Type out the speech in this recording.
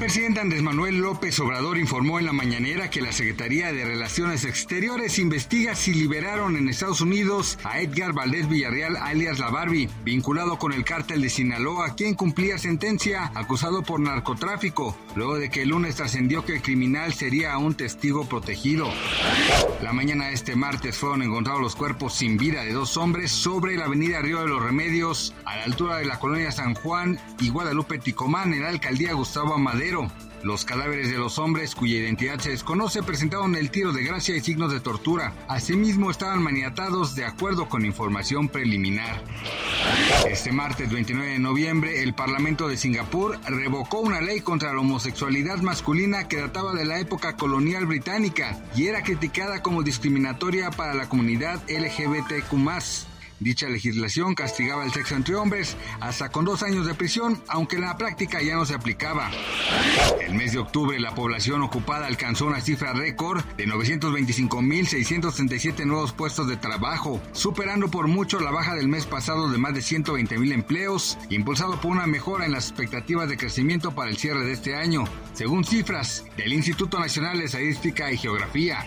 Presidente Andrés Manuel López Obrador informó en la mañanera que la Secretaría de Relaciones Exteriores investiga si liberaron en Estados Unidos a Edgar Valdés Villarreal alias La Barbie, vinculado con el cártel de Sinaloa, quien cumplía sentencia acusado por narcotráfico, luego de que el lunes trascendió que el criminal sería un testigo protegido. La mañana de este martes fueron encontrados los cuerpos sin vida de dos hombres sobre la avenida Río de los Remedios, a la altura de la colonia San Juan y Guadalupe Ticomán, en la alcaldía Gustavo Los cadáveres de los hombres, cuya identidad se desconoce, presentaron el tiro de gracia y signos de tortura. Asimismo, estaban maniatados de acuerdo con información preliminar. Este martes 29 de noviembre, el Parlamento de Singapur revocó una ley contra la homosexualidad masculina que databa de la época colonial británica y era criticada como discriminatoria para la comunidad LGBTQ. Dicha legislación castigaba el sexo entre hombres hasta con dos años de prisión, aunque en la práctica ya no se aplicaba. El mes de octubre la población ocupada alcanzó una cifra récord de 925.637 nuevos puestos de trabajo, superando por mucho la baja del mes pasado de más de 120.000 empleos, impulsado por una mejora en las expectativas de crecimiento para el cierre de este año, según cifras del Instituto Nacional de Estadística y Geografía.